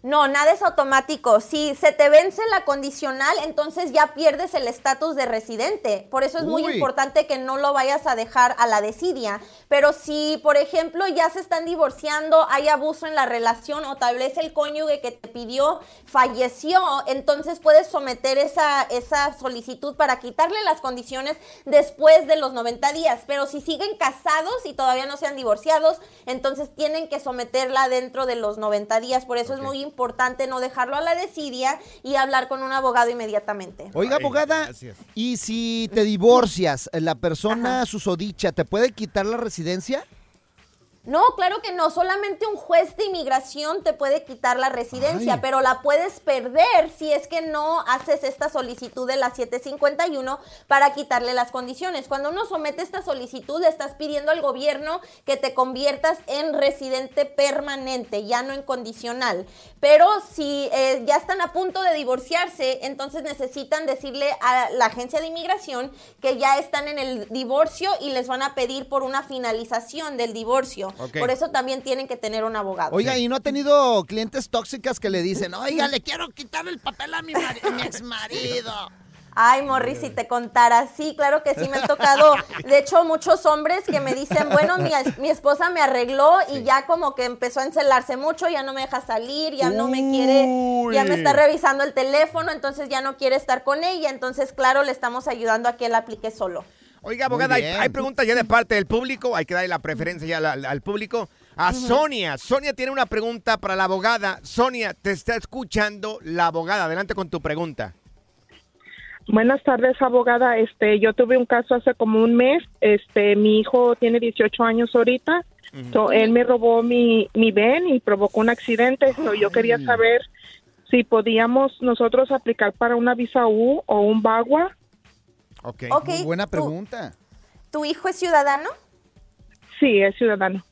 Speaker 16: No, nada es automático. Si se te vence la condicional, entonces ya pierdes el estatus de residente. Por eso es muy
Speaker 17: Uy.
Speaker 16: importante que no lo vayas a dejar a la desidia. Pero si, por ejemplo, ya se están divorciando, hay abuso en la relación o tal vez el cónyuge que te pidió falleció, entonces puedes someter esa, esa solicitud para quitarle las condiciones después de los 90 días. Pero si siguen casados y todavía no se han divorciados, entonces tienen que someterla dentro de los 90 días. Por eso es muy importante no dejarlo a la desidia y hablar con un abogado inmediatamente.
Speaker 3: Oiga, abogada, ¿y si te divorcias, la persona susodicha, ¿te puede quitar la residencia?
Speaker 16: No, claro que no. Solamente un juez de inmigración te puede quitar la residencia,
Speaker 3: Ay.
Speaker 16: pero la puedes perder si es que no haces esta solicitud de la 751 para quitarle las condiciones. Cuando uno somete esta solicitud, le estás pidiendo al gobierno que te conviertas en residente permanente, ya no en condicional. Pero si eh, ya están a punto de divorciarse, entonces necesitan decirle a la agencia de inmigración que ya están en el divorcio y les van a pedir por una finalización del divorcio. Por eso también tienen que tener un abogado.
Speaker 3: Oiga, ¿y no ha tenido clientes tóxicas que le dicen, oiga, le quiero quitar el papel a mi, a mi exmarido?
Speaker 16: Ay, Morris, si te contara, sí, claro que sí me ha tocado. De hecho, muchos hombres que me dicen, bueno, mi, mi esposa me arregló y ya como que empezó a encelarse mucho, ya no me deja salir, ya no me quiere, ya me está revisando el teléfono, entonces ya no quiere estar con ella. Entonces, claro, le estamos ayudando a que él aplique solo.
Speaker 2: Oiga, abogada, hay, hay preguntas ya de parte del público, hay que darle la preferencia ya al, al- al público. A. Sonia, Sonia tiene una pregunta para la abogada. Sonia, te está escuchando la abogada. Adelante con tu pregunta.
Speaker 17: Buenas tardes, abogada. Este, yo tuve un caso hace como un mes. Este, mi hijo tiene 18 años ahorita. So, él me robó mi, mi ven y provocó un accidente. So, yo quería saber si podíamos nosotros aplicar para una visa U o un BAGUA.
Speaker 2: Ok.
Speaker 16: Ok,
Speaker 3: Muy buena
Speaker 16: tú-
Speaker 3: pregunta.
Speaker 16: ¿Tu hijo es ciudadano?
Speaker 17: Sí, es ciudadano.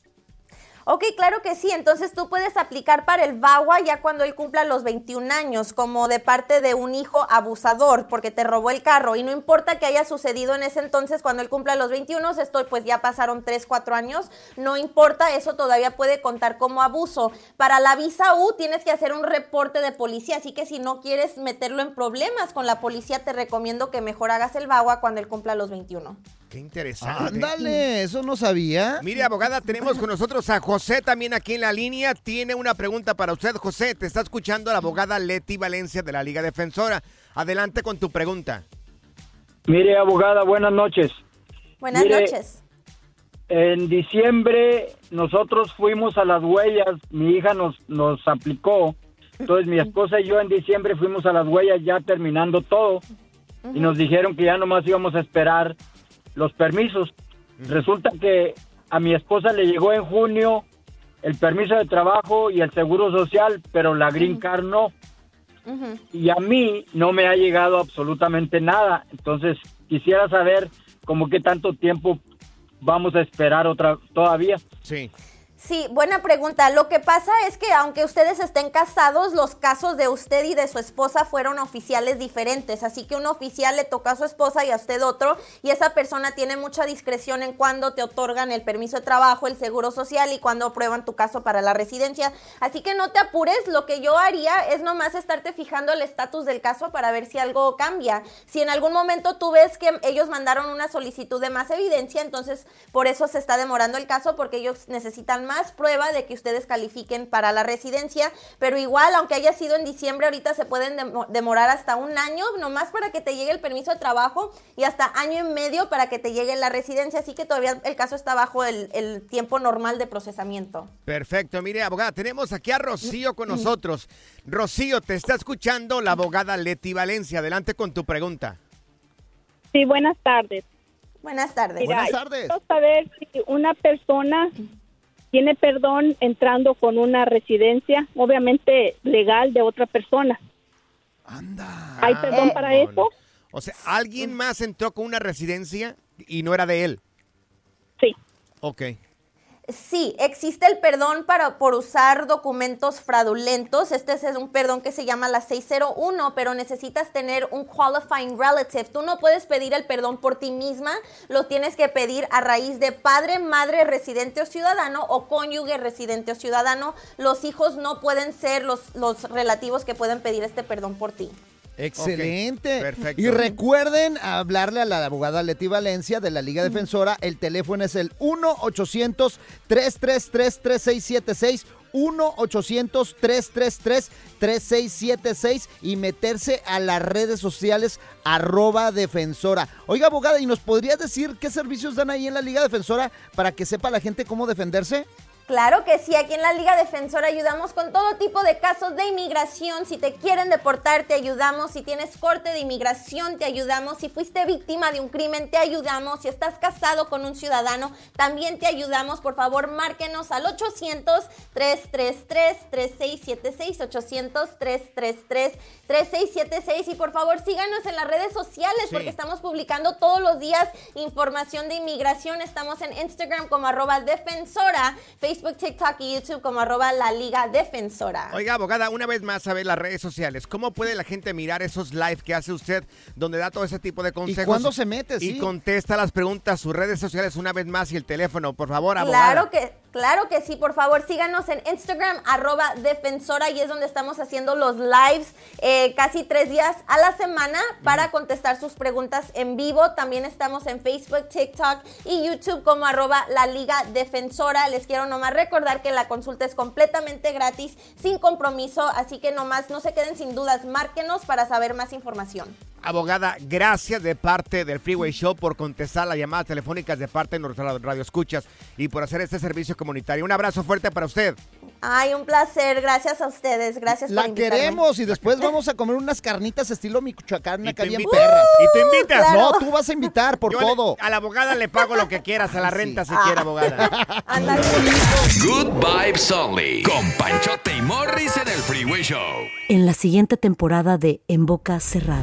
Speaker 16: Ok, claro que sí. Entonces tú puedes aplicar para el VAWA ya cuando él cumpla los 21 años, como de parte de un hijo abusador, porque te robó el carro. Y no importa que haya sucedido en ese entonces, cuando él cumpla los 21, esto pues ya pasaron 3, 4 años. No importa, eso todavía puede contar como abuso. Para la visa U tienes que hacer un reporte de policía, así que si no quieres meterlo en problemas con la policía, te recomiendo que mejor hagas el VAWA cuando él cumpla los 21.
Speaker 2: Qué interesante.
Speaker 3: Ándale, eso no sabía.
Speaker 2: Mire, abogada, tenemos con nosotros a José también aquí en la línea. Tiene una pregunta para usted, José. Te está escuchando la abogada Leti Valencia de la Liga Defensora. Adelante con tu pregunta.
Speaker 18: Mire, abogada, buenas noches.
Speaker 16: Buenas
Speaker 18: Mire,
Speaker 16: noches.
Speaker 18: En diciembre nosotros fuimos a las huellas, mi hija nos, nos aplicó, entonces mi esposa y yo en diciembre fuimos a las huellas ya terminando todo y nos dijeron que ya nomás íbamos a esperar los permisos. Resulta que a mi esposa le llegó en junio el permiso de trabajo y el seguro social, pero la green card no. Y a mí no me ha llegado absolutamente nada. Entonces quisiera saber como qué tanto tiempo vamos a esperar otra todavía.
Speaker 2: Sí.
Speaker 16: Sí, buena pregunta. Lo que pasa es que aunque ustedes estén casados, los casos de usted y de su esposa fueron oficiales diferentes. Así que un oficial le toca a su esposa y a usted otro, y esa persona tiene mucha discreción en cuando te otorgan el permiso de trabajo, el seguro social y cuando aprueban tu caso para la residencia. Así que no te apures. Lo que yo haría es nomás estarte fijando el estatus del caso para ver si algo cambia. Si en algún momento tú ves que ellos mandaron una solicitud de más evidencia, entonces por eso se está demorando el caso porque ellos necesitan más prueba de que ustedes califiquen para la residencia, pero igual, aunque haya sido en diciembre, ahorita se pueden demorar hasta un año, nomás para que te llegue el permiso de trabajo y hasta año y medio para que te llegue la residencia, así que todavía el caso está bajo el, el tiempo normal de procesamiento.
Speaker 2: Perfecto, mire, abogada, tenemos aquí a Rocío con nosotros. Rocío, te está escuchando la abogada Leti Valencia. Adelante con tu pregunta.
Speaker 19: Sí, buenas tardes.
Speaker 16: Buenas tardes.
Speaker 3: buenas tardes.
Speaker 19: Quiero saber si una persona tiene perdón entrando con una residencia, obviamente legal, de otra persona.
Speaker 3: Anda.
Speaker 19: ¿Hay perdón para eso?
Speaker 2: O sea, ¿alguien más entró con una residencia y no era de él?
Speaker 19: Sí.
Speaker 2: Ok.
Speaker 16: Sí, existe el perdón para, por usar documentos fraudulentos. Este es un perdón que se llama la 601, pero necesitas tener un qualifying relative. Tú no puedes pedir el perdón por ti misma, lo tienes que pedir a raíz de padre, madre, residente o ciudadano o cónyuge, residente o ciudadano. Los hijos no pueden ser los, los relativos que pueden pedir este perdón por ti.
Speaker 3: Excelente.
Speaker 2: perfecto.
Speaker 3: Y recuerden hablarle a la abogada Leti Valencia de la Liga Defensora. El teléfono es el 1-800-333-3676. 1-800-333-3676 y meterse a las redes sociales arroba defensora. Oiga, abogada, ¿y nos podría decir qué servicios dan ahí en la Liga Defensora para que sepa la gente cómo defenderse?
Speaker 16: Claro que sí, aquí en la Liga Defensora ayudamos con todo tipo de casos de inmigración. Si te quieren deportar, te ayudamos. Si tienes corte de inmigración, te ayudamos. Si fuiste víctima de un crimen, te ayudamos. Si estás casado con un ciudadano, también te ayudamos. Por favor, márquenos al 800-333-3676. 800-333-3676. Y por favor, síganos en las redes sociales porque estamos publicando todos los días información de inmigración. Estamos en Instagram como arroba defensora, Facebook, TikTok y YouTube como arroba la Liga Defensora.
Speaker 2: Oiga, abogada, una vez más a ver las redes sociales. ¿Cómo puede la gente mirar esos live que hace usted donde da todo ese tipo de consejos?
Speaker 3: cuándo se mete?
Speaker 2: Y
Speaker 3: Sí.
Speaker 2: contesta las preguntas, sus redes sociales una vez más y el teléfono, por favor, abogada.
Speaker 16: Claro que, claro que sí, por favor, síganos en Instagram, arroba defensora, y es donde estamos haciendo los lives eh, casi tres días a la semana para contestar sus preguntas en vivo. También estamos en Facebook, TikTok y YouTube como arroba la Liga Defensora. Les quiero nomás recordar que la consulta es completamente gratis, sin compromiso, así que nomás no se queden sin dudas, márquenos para saber más información.
Speaker 2: Abogada, gracias de parte del Freeway Show por contestar las llamadas telefónicas de parte de nuestras radioescuchas y por hacer este servicio comunitario. Un abrazo fuerte para usted.
Speaker 16: Ay, un placer, gracias a ustedes, gracias
Speaker 3: La
Speaker 16: por invitarme.
Speaker 3: queremos y después vamos a comer unas carnitas estilo Michoacán, una
Speaker 2: tú
Speaker 3: calle en
Speaker 2: invi-
Speaker 3: perra.
Speaker 2: ¿Y tú invitas?
Speaker 3: No, tú vas a invitar por
Speaker 2: Yo le-
Speaker 3: todo.
Speaker 2: a la abogada le pago lo que quieras, a la renta si quiere, abogada.
Speaker 1: Good Vibes Only. Con Panchote y Morris en el Freeway Show.
Speaker 20: en la siguiente temporada de En Boca Cerrada.